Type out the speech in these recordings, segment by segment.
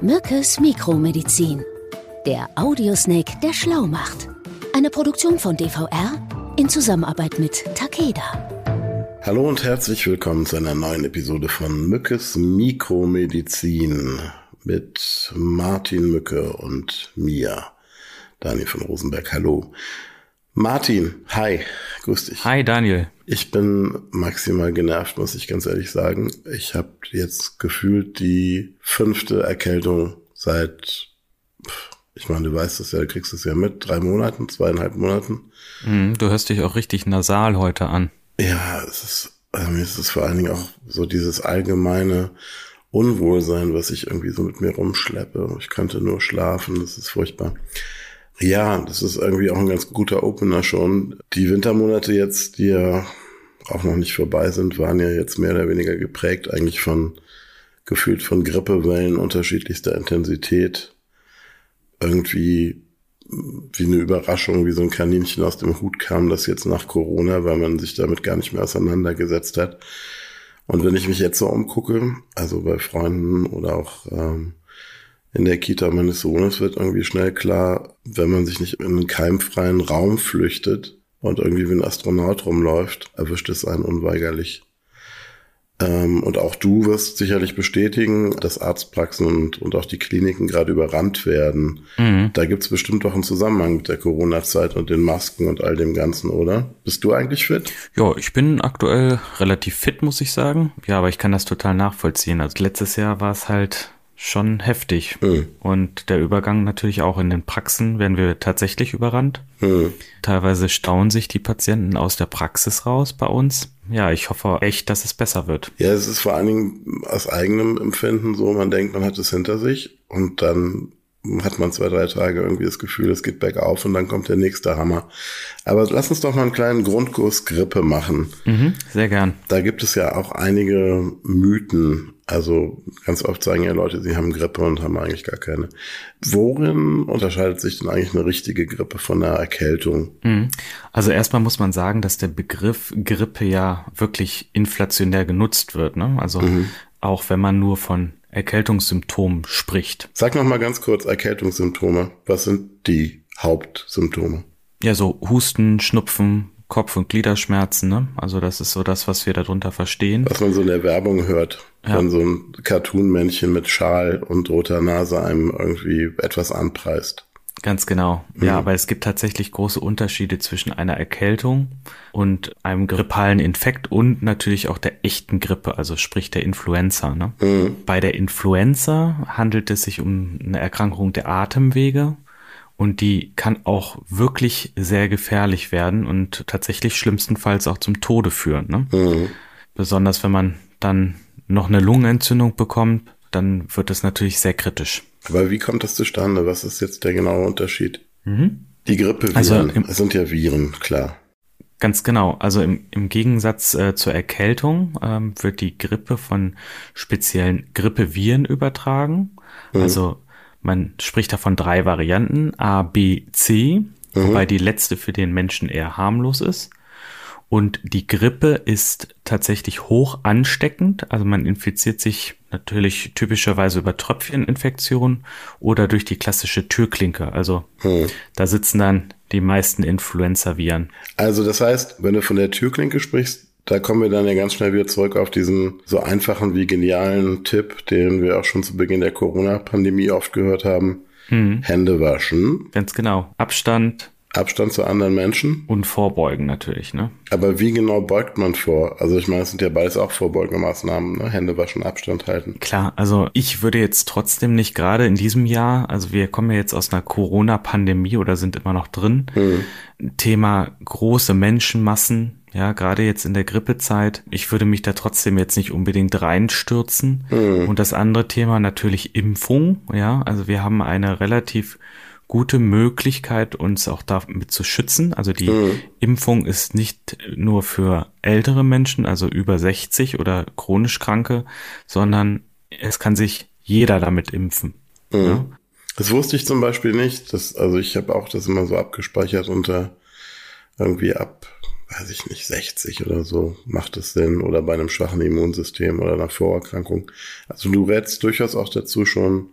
Mückes Mikromedizin. Der Audiosnake, der schlau macht. Eine Produktion von DVR in Zusammenarbeit mit Takeda. Hallo und herzlich willkommen zu einer neuen Episode von Mückes Mikromedizin mit Martin Mücke und mir, Daniel von Rosenberg. Hallo. Martin, hi, grüß dich. Hi Daniel. Ich bin maximal genervt, muss ich ganz ehrlich sagen. Ich habe jetzt gefühlt die fünfte Erkältung seit, ich meine, du weißt es ja, du kriegst es ja mit, drei Monaten, zweieinhalb Monaten. Mhm, du hörst dich auch richtig nasal heute an. Ja, es ist, also mir ist es vor allen Dingen auch so dieses allgemeine Unwohlsein, was ich irgendwie so mit mir rumschleppe. Ich könnte nur schlafen, das ist furchtbar. Ja, das ist irgendwie auch ein ganz guter Opener schon. Die Wintermonate jetzt, die ja auch noch nicht vorbei sind, waren ja jetzt mehr oder weniger geprägt eigentlich von gefühlt von Grippewellen unterschiedlichster Intensität. Irgendwie wie eine Überraschung, wie so ein Kaninchen aus dem Hut kam, das jetzt nach Corona, weil man sich damit gar nicht mehr auseinandergesetzt hat. Und wenn ich mich jetzt so umgucke, also bei Freunden oder auch ähm, in der Kita meines Sohnes wird irgendwie schnell klar, wenn man sich nicht in einen keimfreien Raum flüchtet und irgendwie wie ein Astronaut rumläuft, erwischt es einen unweigerlich. Ähm, und auch du wirst sicherlich bestätigen, dass Arztpraxen und, und auch die Kliniken gerade überrannt werden. Mhm. Da gibt's bestimmt doch einen Zusammenhang mit der Corona-Zeit und den Masken und all dem Ganzen, oder? Bist du eigentlich fit? Ja, ich bin aktuell relativ fit, muss ich sagen. Ja, aber ich kann das total nachvollziehen. Also letztes Jahr war es halt schon heftig. Mhm. Und der Übergang natürlich auch in den Praxen werden wir tatsächlich überrannt. Mhm. Teilweise stauen sich die Patienten aus der Praxis raus bei uns. Ja, ich hoffe echt, dass es besser wird. Ja, es ist vor allen Dingen aus eigenem Empfinden so, man denkt, man hat es hinter sich und dann hat man zwei, drei Tage irgendwie das Gefühl, es geht bergauf und dann kommt der nächste Hammer. Aber lass uns doch mal einen kleinen Grundkurs Grippe machen. Mhm, sehr gern. Da gibt es ja auch einige Mythen. Also ganz oft sagen ja Leute, sie haben Grippe und haben eigentlich gar keine. Worin unterscheidet sich denn eigentlich eine richtige Grippe von einer Erkältung? Mhm. Also erstmal muss man sagen, dass der Begriff Grippe ja wirklich inflationär genutzt wird. Ne? Also mhm. auch wenn man nur von Erkältungssymptomen spricht. Sag noch mal ganz kurz Erkältungssymptome. Was sind die Hauptsymptome? Ja, so Husten, Schnupfen, Kopf- und Gliederschmerzen. Ne? Also das ist so das, was wir darunter verstehen. Was man so in der Werbung hört, ja. wenn so ein Cartoon-Männchen mit Schal und roter Nase einem irgendwie etwas anpreist. Ganz genau. Mhm. Ja, aber es gibt tatsächlich große Unterschiede zwischen einer Erkältung und einem grippalen Infekt und natürlich auch der echten Grippe, also sprich der Influenza. Ne? Mhm. Bei der Influenza handelt es sich um eine Erkrankung der Atemwege und die kann auch wirklich sehr gefährlich werden und tatsächlich schlimmstenfalls auch zum Tode führen. Ne? Mhm. Besonders wenn man dann noch eine Lungenentzündung bekommt, dann wird es natürlich sehr kritisch. Aber wie kommt das zustande? Was ist jetzt der genaue Unterschied? Mhm. Die Grippeviren also im, sind ja Viren, klar. Ganz genau. Also im, im Gegensatz äh, zur Erkältung ähm, wird die Grippe von speziellen Grippeviren übertragen. Mhm. Also man spricht da von drei Varianten, A, B, C, mhm. wobei die letzte für den Menschen eher harmlos ist. Und die Grippe ist tatsächlich hoch ansteckend. Also man infiziert sich natürlich typischerweise über Tröpfcheninfektion oder durch die klassische Türklinke. Also hm. da sitzen dann die meisten Influenza-Viren. Also das heißt, wenn du von der Türklinke sprichst, da kommen wir dann ja ganz schnell wieder zurück auf diesen so einfachen wie genialen Tipp, den wir auch schon zu Beginn der Corona-Pandemie oft gehört haben. Hm. Hände waschen. Ganz genau. Abstand, Abstand zu anderen Menschen. Und vorbeugen natürlich, ne? Aber wie genau beugt man vor? Also ich meine, es sind ja beides auch Vorbeugemaßnahmen, ne? Hände waschen, Abstand halten. Klar, also ich würde jetzt trotzdem nicht gerade in diesem Jahr, also wir kommen ja jetzt aus einer Corona-Pandemie oder sind immer noch drin. Hm. Thema große Menschenmassen, ja, gerade jetzt in der Grippezeit. Ich würde mich da trotzdem jetzt nicht unbedingt reinstürzen. Hm. Und das andere Thema natürlich Impfung, ja. Also wir haben eine relativ gute Möglichkeit, uns auch damit zu schützen. Also die mhm. Impfung ist nicht nur für ältere Menschen, also über 60 oder chronisch Kranke, sondern es kann sich jeder damit impfen. Mhm. Ja? Das wusste ich zum Beispiel nicht. Das, also ich habe auch das immer so abgespeichert unter irgendwie ab, weiß ich nicht, 60 oder so macht es Sinn oder bei einem schwachen Immunsystem oder einer Vorerkrankung. Also du rätst durchaus auch dazu schon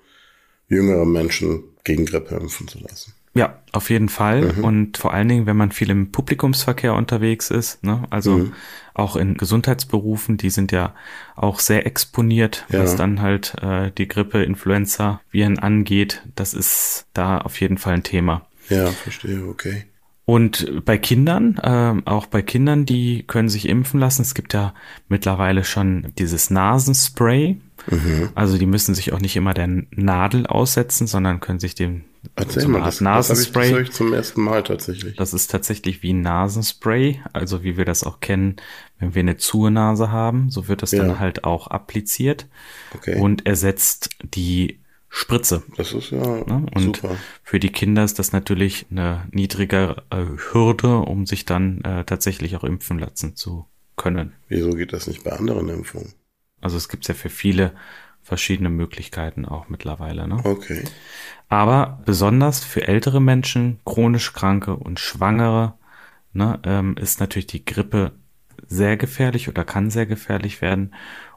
jüngere Menschen gegen Grippe impfen zu lassen. Ja, auf jeden Fall. Mhm. Und vor allen Dingen, wenn man viel im Publikumsverkehr unterwegs ist, ne? also mhm. auch in Gesundheitsberufen, die sind ja auch sehr exponiert, ja. was dann halt äh, die Grippe, Influenza, Viren angeht. Das ist da auf jeden Fall ein Thema. Ja, verstehe, okay. Und bei Kindern, äh, auch bei Kindern, die können sich impfen lassen. Es gibt ja mittlerweile schon dieses Nasenspray. Mhm. Also die müssen sich auch nicht immer der Nadel aussetzen, sondern können sich dem Erzähl so mal, das, Nasenspray. Das, das ich zum ersten Mal tatsächlich. Das ist tatsächlich wie ein Nasenspray, also wie wir das auch kennen, wenn wir eine zuhe Nase haben, so wird das ja. dann halt auch appliziert okay. und ersetzt die Spritze. Das ist ja ne? und super. Für die Kinder ist das natürlich eine niedrige äh, Hürde, um sich dann äh, tatsächlich auch impfen lassen zu können. Wieso geht das nicht bei anderen Impfungen? Also es gibt ja für viele verschiedene Möglichkeiten auch mittlerweile. Ne? Okay. Aber besonders für ältere Menschen, chronisch Kranke und Schwangere ne, ähm, ist natürlich die Grippe sehr gefährlich oder kann sehr gefährlich werden.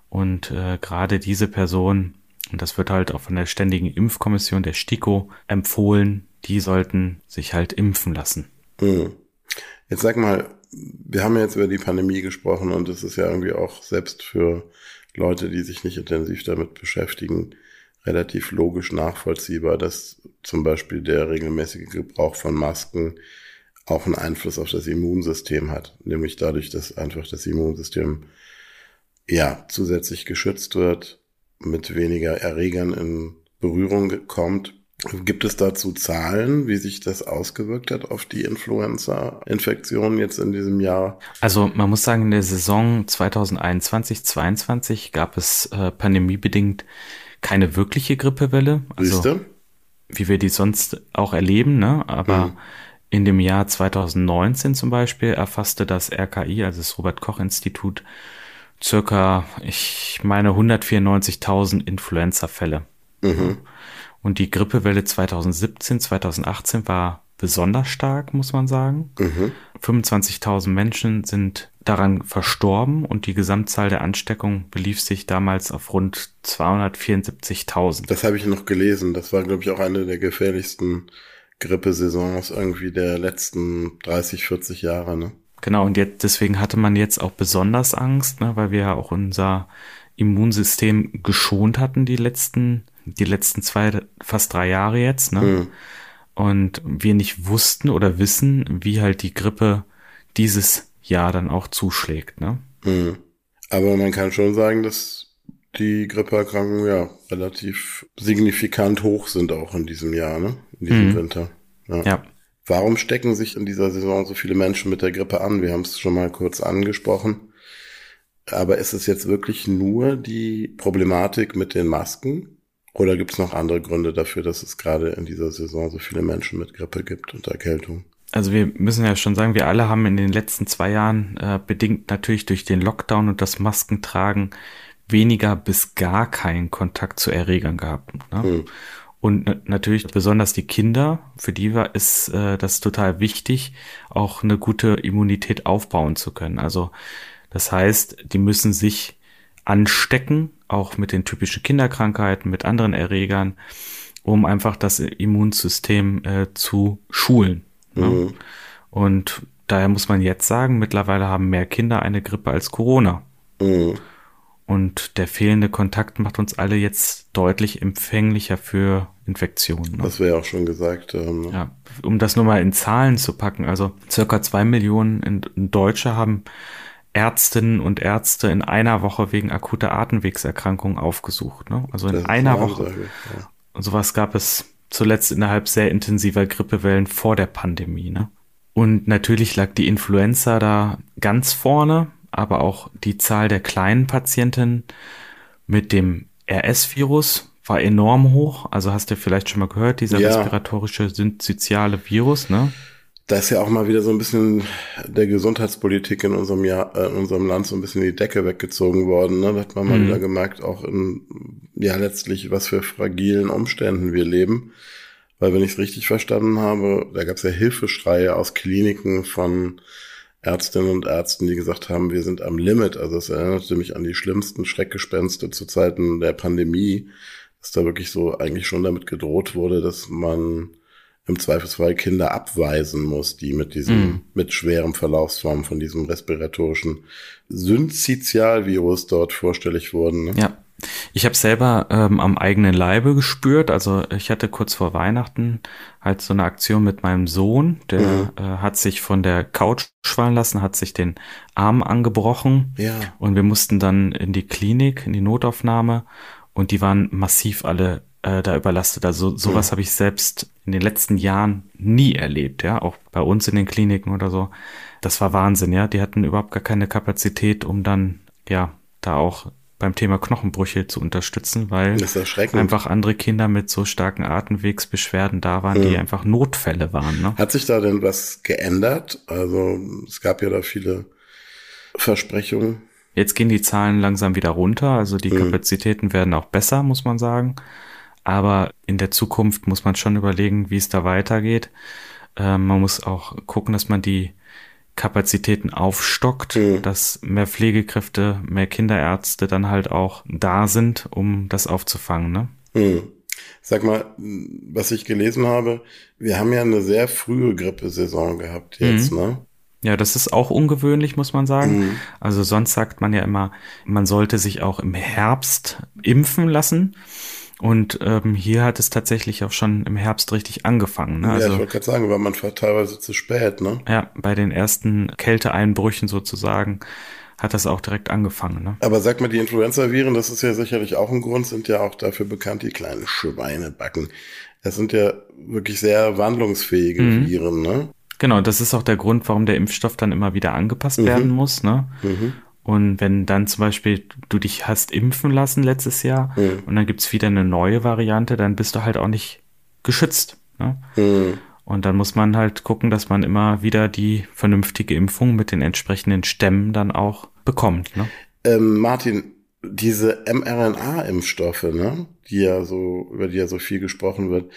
Und äh, gerade diese Person und das wird halt auch von der Ständigen Impfkommission der STIKO empfohlen, die sollten sich halt impfen lassen. Hm. Jetzt sag mal, wir haben ja jetzt über die Pandemie gesprochen und es ist ja irgendwie auch selbst für Leute, die sich nicht intensiv damit beschäftigen, relativ logisch nachvollziehbar, dass zum Beispiel der regelmäßige Gebrauch von Masken auch einen Einfluss auf das Immunsystem hat. Nämlich dadurch, dass einfach das Immunsystem ja zusätzlich geschützt wird, mit weniger Erregern in Berührung kommt. Gibt es dazu Zahlen, wie sich das ausgewirkt hat auf die Influenza-Infektionen jetzt in diesem Jahr? Also man muss sagen, in der Saison 2021-22 gab es äh, pandemiebedingt keine wirkliche Grippewelle. Also, Siehste? Wie wir die sonst auch erleben, ne? Aber mhm. in dem Jahr 2019 zum Beispiel erfasste das RKI, also das Robert Koch Institut, circa, ich meine, 194.000 Influenza-Fälle. Mhm. Und die Grippewelle 2017, 2018 war besonders stark, muss man sagen. Mhm. 25.000 Menschen sind daran verstorben und die Gesamtzahl der Ansteckungen belief sich damals auf rund 274.000. Das habe ich noch gelesen. Das war, glaube ich, auch eine der gefährlichsten Grippesaisons irgendwie der letzten 30, 40 Jahre. Ne? Genau, und jetzt, deswegen hatte man jetzt auch besonders Angst, ne, weil wir ja auch unser Immunsystem geschont hatten die letzten, die letzten zwei, fast drei Jahre jetzt, ne? Mhm. Und wir nicht wussten oder wissen, wie halt die Grippe dieses Jahr dann auch zuschlägt, ne? Mhm. Aber man kann schon sagen, dass die Grippeerkrankungen ja relativ signifikant hoch sind auch in diesem Jahr, ne? In diesem mhm. Winter. Ja. ja. Warum stecken sich in dieser Saison so viele Menschen mit der Grippe an? Wir haben es schon mal kurz angesprochen. Aber ist es jetzt wirklich nur die Problematik mit den Masken? Oder gibt es noch andere Gründe dafür, dass es gerade in dieser Saison so viele Menschen mit Grippe gibt und Erkältung? Also wir müssen ja schon sagen, wir alle haben in den letzten zwei Jahren, äh, bedingt natürlich durch den Lockdown und das Maskentragen, weniger bis gar keinen Kontakt zu Erregern gehabt. Ne? Hm. Und natürlich besonders die Kinder, für die war, ist äh, das total wichtig, auch eine gute Immunität aufbauen zu können. Also das heißt, die müssen sich anstecken, auch mit den typischen Kinderkrankheiten, mit anderen Erregern, um einfach das Immunsystem äh, zu schulen. Ne? Mhm. Und daher muss man jetzt sagen, mittlerweile haben mehr Kinder eine Grippe als Corona. Mhm. Und der fehlende Kontakt macht uns alle jetzt deutlich empfänglicher für Infektionen. Ne? Das wäre auch schon gesagt. Ähm, ne? Ja, um das nur mal in Zahlen zu packen. Also circa zwei Millionen Deutsche haben Ärztinnen und Ärzte in einer Woche wegen akuter Atemwegserkrankungen aufgesucht. Ne? Also in das einer Woche. Ja. Und sowas gab es zuletzt innerhalb sehr intensiver Grippewellen vor der Pandemie. Ne? Und natürlich lag die Influenza da ganz vorne aber auch die Zahl der kleinen Patienten mit dem RS-Virus war enorm hoch. Also hast du vielleicht schon mal gehört, dieser ja. respiratorische synzytiale Virus, ne? Da ist ja auch mal wieder so ein bisschen der Gesundheitspolitik in unserem Jahr, äh, in unserem Land so ein bisschen die Decke weggezogen worden. Ne? Da hat man mal mhm. wieder gemerkt, auch in, ja, letztlich, was für fragilen Umständen wir leben. Weil, wenn ich es richtig verstanden habe, da gab es ja Hilfeschreie aus Kliniken von Ärztinnen und Ärzten, die gesagt haben, wir sind am Limit. Also es erinnerte mich an die schlimmsten Schreckgespenste zu Zeiten der Pandemie, dass da wirklich so eigentlich schon damit gedroht wurde, dass man im Zweifelsfall Kinder abweisen muss, die mit diesem, mm. mit schwerem Verlaufsform von diesem respiratorischen Syncytialvirus dort vorstellig wurden. Ne? Ja. Ich habe selber ähm, am eigenen Leibe gespürt. Also ich hatte kurz vor Weihnachten halt so eine Aktion mit meinem Sohn. Der mhm. äh, hat sich von der Couch fallen lassen, hat sich den Arm angebrochen. Ja. Und wir mussten dann in die Klinik, in die Notaufnahme. Und die waren massiv alle äh, da überlastet. Also sowas mhm. habe ich selbst in den letzten Jahren nie erlebt, ja, auch bei uns in den Kliniken oder so. Das war Wahnsinn, ja. Die hatten überhaupt gar keine Kapazität, um dann, ja, da auch beim Thema Knochenbrüche zu unterstützen, weil einfach andere Kinder mit so starken Atemwegsbeschwerden da waren, mhm. die einfach Notfälle waren. Ne? Hat sich da denn was geändert? Also es gab ja da viele Versprechungen. Jetzt gehen die Zahlen langsam wieder runter, also die mhm. Kapazitäten werden auch besser, muss man sagen. Aber in der Zukunft muss man schon überlegen, wie es da weitergeht. Äh, man muss auch gucken, dass man die Kapazitäten aufstockt, mhm. dass mehr Pflegekräfte, mehr Kinderärzte dann halt auch da sind, um das aufzufangen. Ne? Mhm. Sag mal, was ich gelesen habe, wir haben ja eine sehr frühe Grippesaison gehabt jetzt, mhm. ne? Ja, das ist auch ungewöhnlich, muss man sagen. Mhm. Also sonst sagt man ja immer, man sollte sich auch im Herbst impfen lassen. Und ähm, hier hat es tatsächlich auch schon im Herbst richtig angefangen. Ne? Ja, also, ich wollte gerade sagen, war man teilweise zu spät, ne? Ja, bei den ersten Kälteeinbrüchen sozusagen hat das auch direkt angefangen. Ne? Aber sag mal, die Influenza-Viren, das ist ja sicherlich auch ein Grund, sind ja auch dafür bekannt, die kleinen Schweinebacken. Das sind ja wirklich sehr wandlungsfähige mhm. Viren, ne? Genau, das ist auch der Grund, warum der Impfstoff dann immer wieder angepasst mhm. werden muss, ne? Mhm. Und wenn dann zum Beispiel du dich hast impfen lassen letztes Jahr mhm. und dann gibt's wieder eine neue Variante, dann bist du halt auch nicht geschützt. Ne? Mhm. Und dann muss man halt gucken, dass man immer wieder die vernünftige Impfung mit den entsprechenden Stämmen dann auch bekommt. Ne? Ähm, Martin, diese mRNA-Impfstoffe, ne, die ja so, über die ja so viel gesprochen wird,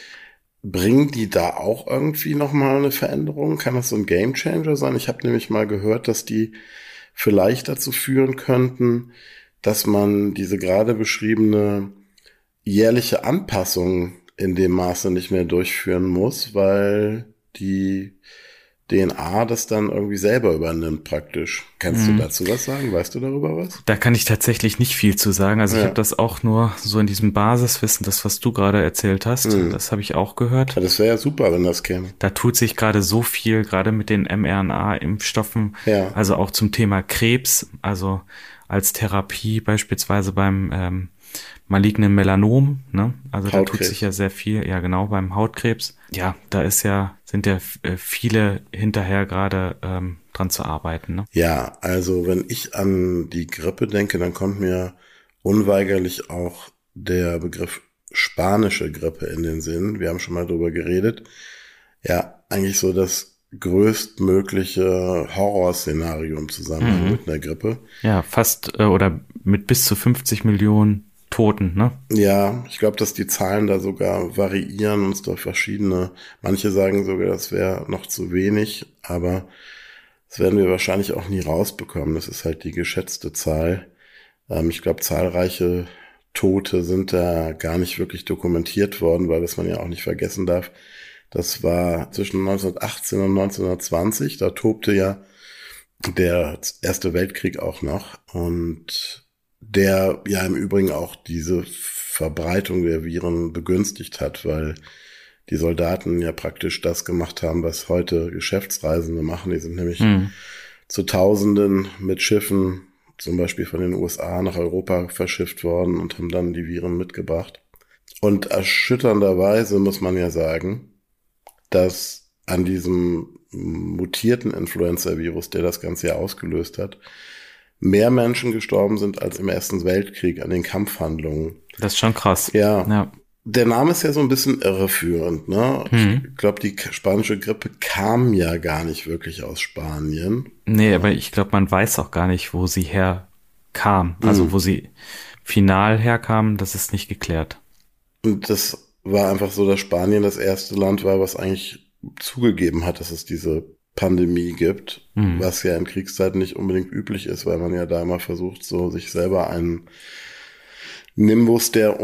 bringen die da auch irgendwie nochmal eine Veränderung? Kann das so ein Gamechanger sein? Ich habe nämlich mal gehört, dass die vielleicht dazu führen könnten, dass man diese gerade beschriebene jährliche Anpassung in dem Maße nicht mehr durchführen muss, weil die DNA das dann irgendwie selber übernimmt praktisch. Kannst mhm. du dazu was sagen? Weißt du darüber was? Da kann ich tatsächlich nicht viel zu sagen. Also ja. ich habe das auch nur so in diesem Basiswissen, das was du gerade erzählt hast, mhm. das habe ich auch gehört. Ja, das wäre ja super, wenn das käme. Da tut sich gerade so viel, gerade mit den mRNA-Impfstoffen, ja. also auch zum Thema Krebs, also als Therapie beispielsweise beim ähm, malignen Melanom, ne? Also Hautkrebs. da tut sich ja sehr viel, ja genau, beim Hautkrebs. Ja, da ist ja, sind ja äh, viele hinterher gerade ähm, dran zu arbeiten. Ne? Ja, also wenn ich an die Grippe denke, dann kommt mir unweigerlich auch der Begriff spanische Grippe in den Sinn. Wir haben schon mal drüber geredet. Ja, eigentlich so das größtmögliche Horrorszenario im Zusammenhang mhm. mit einer Grippe. Ja, fast äh, oder mit bis zu 50 Millionen Toten, ne? Ja, ich glaube, dass die Zahlen da sogar variieren und es da verschiedene. Manche sagen sogar, das wäre noch zu wenig, aber das werden wir wahrscheinlich auch nie rausbekommen. Das ist halt die geschätzte Zahl. Ähm, ich glaube, zahlreiche Tote sind da gar nicht wirklich dokumentiert worden, weil das man ja auch nicht vergessen darf. Das war zwischen 1918 und 1920. Da tobte ja der Erste Weltkrieg auch noch. Und der ja im Übrigen auch diese Verbreitung der Viren begünstigt hat, weil die Soldaten ja praktisch das gemacht haben, was heute Geschäftsreisende machen. Die sind nämlich mhm. zu Tausenden mit Schiffen, zum Beispiel von den USA nach Europa verschifft worden und haben dann die Viren mitgebracht. Und erschütternderweise muss man ja sagen, dass an diesem mutierten Influenza-Virus, der das Ganze ja ausgelöst hat, mehr Menschen gestorben sind als im Ersten Weltkrieg an den Kampfhandlungen. Das ist schon krass. Ja. ja. Der Name ist ja so ein bisschen irreführend, ne? Mhm. Ich glaube, die spanische Grippe kam ja gar nicht wirklich aus Spanien. Nee, aber ich glaube, man weiß auch gar nicht, wo sie herkam. Also mhm. wo sie final herkam, das ist nicht geklärt. Und das war einfach so, dass Spanien das erste Land war, was eigentlich zugegeben hat, dass es diese Pandemie gibt, mhm. was ja in Kriegszeiten nicht unbedingt üblich ist, weil man ja da immer versucht, so sich selber einen Nimbus der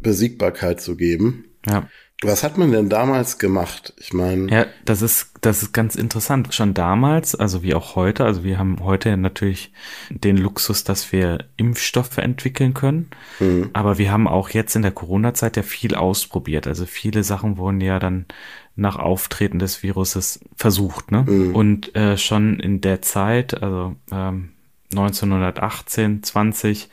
Besiegbarkeit zu geben. Ja. Was hat man denn damals gemacht? Ich meine. Ja, das ist, das ist ganz interessant. Schon damals, also wie auch heute, also wir haben heute natürlich den Luxus, dass wir Impfstoffe entwickeln können. Mhm. Aber wir haben auch jetzt in der Corona-Zeit ja viel ausprobiert. Also viele Sachen wurden ja dann nach Auftreten des Viruses versucht, ne? Mhm. Und äh, schon in der Zeit, also ähm, 1918, 20,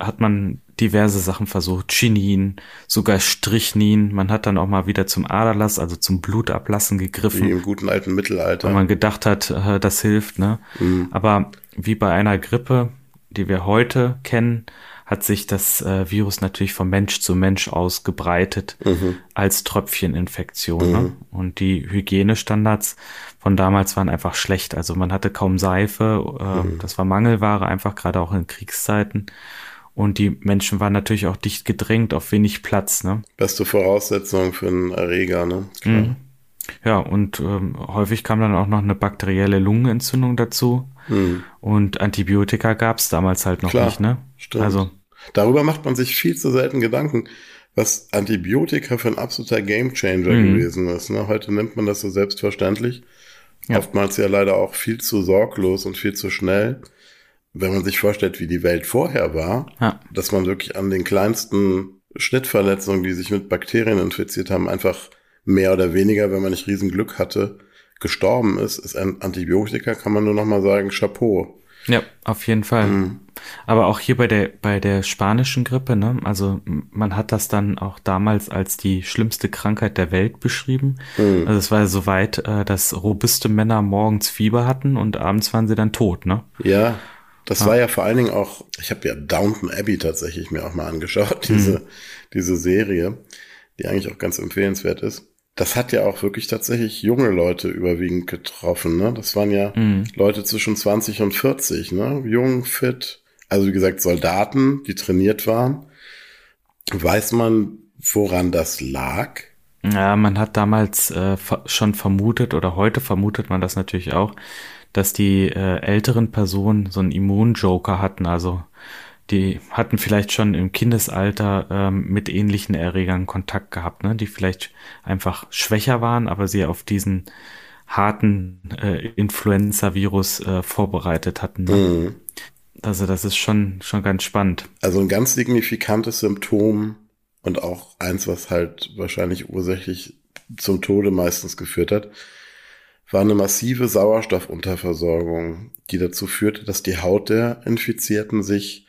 hat man diverse Sachen versucht, Chinin, sogar Strichnin. Man hat dann auch mal wieder zum Aderlass, also zum Blutablassen gegriffen. Wie im guten alten Mittelalter. Weil man gedacht hat, äh, das hilft, ne? Mhm. Aber wie bei einer Grippe, die wir heute kennen, hat sich das äh, Virus natürlich von Mensch zu Mensch ausgebreitet mhm. als Tröpfcheninfektion. Ne? Mhm. Ne? Und die Hygienestandards von damals waren einfach schlecht. Also man hatte kaum Seife, äh, mhm. das war Mangelware, einfach gerade auch in Kriegszeiten. Und die Menschen waren natürlich auch dicht gedrängt auf wenig Platz. Ne? Beste Voraussetzung für einen Erreger, ne? Klar. Mhm. Ja, und ähm, häufig kam dann auch noch eine bakterielle Lungenentzündung dazu. Mhm. Und Antibiotika gab es damals halt noch Klar, nicht, ne? Stimmt. Also darüber macht man sich viel zu selten Gedanken, was Antibiotika für ein absoluter Gamechanger mhm. gewesen ist. Ne? Heute nimmt man das so selbstverständlich. Ja. Oftmals ja leider auch viel zu sorglos und viel zu schnell wenn man sich vorstellt, wie die Welt vorher war, ja. dass man wirklich an den kleinsten Schnittverletzungen, die sich mit Bakterien infiziert haben, einfach mehr oder weniger, wenn man nicht Riesenglück hatte, gestorben ist, ist ein Antibiotika, kann man nur noch mal sagen, Chapeau. Ja, auf jeden Fall. Mhm. Aber auch hier bei der, bei der spanischen Grippe, ne, also man hat das dann auch damals als die schlimmste Krankheit der Welt beschrieben. Mhm. Also es war ja so weit, äh, dass robuste Männer morgens Fieber hatten und abends waren sie dann tot, ne? Ja. Das ah. war ja vor allen Dingen auch, ich habe ja Downton Abbey tatsächlich mir auch mal angeschaut, diese, mhm. diese Serie, die eigentlich auch ganz empfehlenswert ist. Das hat ja auch wirklich tatsächlich junge Leute überwiegend getroffen. Ne? Das waren ja mhm. Leute zwischen 20 und 40, ne? jung, fit. Also wie gesagt, Soldaten, die trainiert waren. Weiß man, woran das lag? Ja, man hat damals äh, schon vermutet oder heute vermutet man das natürlich auch, dass die äh, älteren Personen so einen Immunjoker hatten, also die hatten vielleicht schon im Kindesalter ähm, mit ähnlichen Erregern Kontakt gehabt, ne? die vielleicht einfach schwächer waren, aber sie auf diesen harten äh, Influenza-Virus äh, vorbereitet hatten. Ne? Mhm. Also das ist schon, schon ganz spannend. Also ein ganz signifikantes Symptom und auch eins, was halt wahrscheinlich ursächlich zum Tode meistens geführt hat, war eine massive Sauerstoffunterversorgung, die dazu führte, dass die Haut der Infizierten sich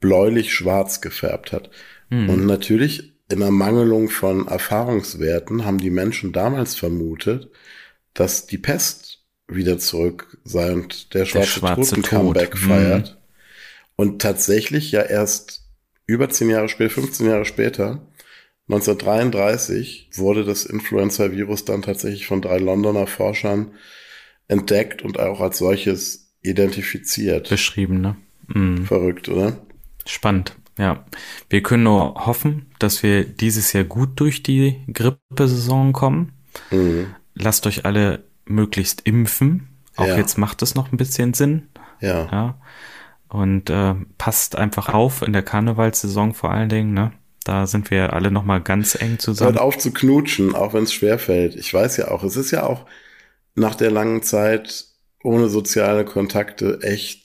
bläulich-schwarz gefärbt hat. Mhm. Und natürlich in Ermangelung von Erfahrungswerten haben die Menschen damals vermutet, dass die Pest wieder zurück sei und der schwarze, der schwarze Toten-Comeback Tod. feiert. Mhm. Und tatsächlich ja erst über zehn Jahre später, 15 Jahre später, 1933 wurde das Influenza-Virus dann tatsächlich von drei Londoner Forschern entdeckt und auch als solches identifiziert. Beschrieben, ne? Mhm. Verrückt, oder? Spannend, ja. Wir können nur hoffen, dass wir dieses Jahr gut durch die Grippesaison kommen. Mhm. Lasst euch alle möglichst impfen. Auch ja. jetzt macht es noch ein bisschen Sinn. Ja. ja. Und äh, passt einfach auf in der Karnevalsaison vor allen Dingen, ne? Da sind wir alle noch mal ganz eng zusammen. Hört auf zu knutschen, auch wenn es schwerfällt. Ich weiß ja auch, es ist ja auch nach der langen Zeit ohne soziale Kontakte echt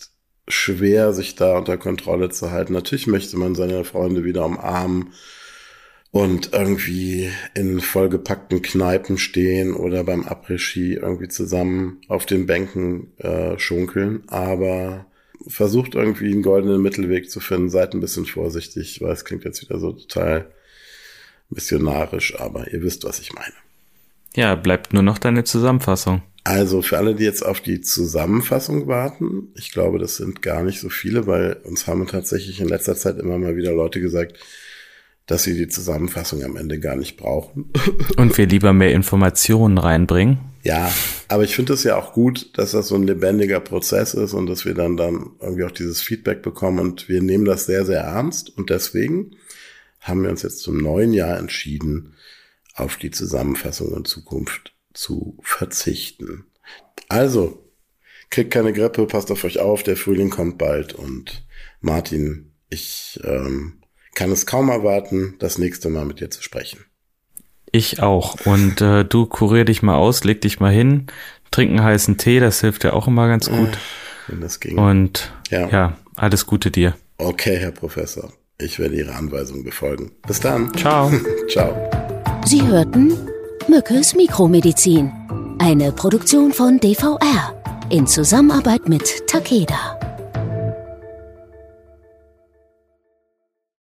schwer, sich da unter Kontrolle zu halten. Natürlich möchte man seine Freunde wieder umarmen und irgendwie in vollgepackten Kneipen stehen oder beim Après-Ski irgendwie zusammen auf den Bänken äh, schunkeln. Aber versucht irgendwie einen goldenen Mittelweg zu finden. Seid ein bisschen vorsichtig, weil es klingt jetzt wieder so total missionarisch, aber ihr wisst, was ich meine. Ja, bleibt nur noch deine Zusammenfassung. Also für alle, die jetzt auf die Zusammenfassung warten, ich glaube, das sind gar nicht so viele, weil uns haben tatsächlich in letzter Zeit immer mal wieder Leute gesagt, dass sie die Zusammenfassung am Ende gar nicht brauchen. Und wir lieber mehr Informationen reinbringen. Ja, aber ich finde es ja auch gut, dass das so ein lebendiger Prozess ist und dass wir dann dann irgendwie auch dieses Feedback bekommen und wir nehmen das sehr, sehr ernst und deswegen haben wir uns jetzt zum neuen Jahr entschieden, auf die Zusammenfassung in Zukunft zu verzichten. Also, kriegt keine Grippe, passt auf euch auf, der Frühling kommt bald und Martin, ich ähm, kann es kaum erwarten, das nächste Mal mit dir zu sprechen. Ich auch. Und äh, du kurier dich mal aus, leg dich mal hin, trink einen heißen Tee, das hilft ja auch immer ganz gut. Wenn das ging. Und ja. ja, alles Gute dir. Okay, Herr Professor. Ich werde Ihre Anweisung befolgen. Bis dann. Ciao. Ciao. Sie hörten Mückes Mikromedizin. Eine Produktion von DVR in Zusammenarbeit mit Takeda.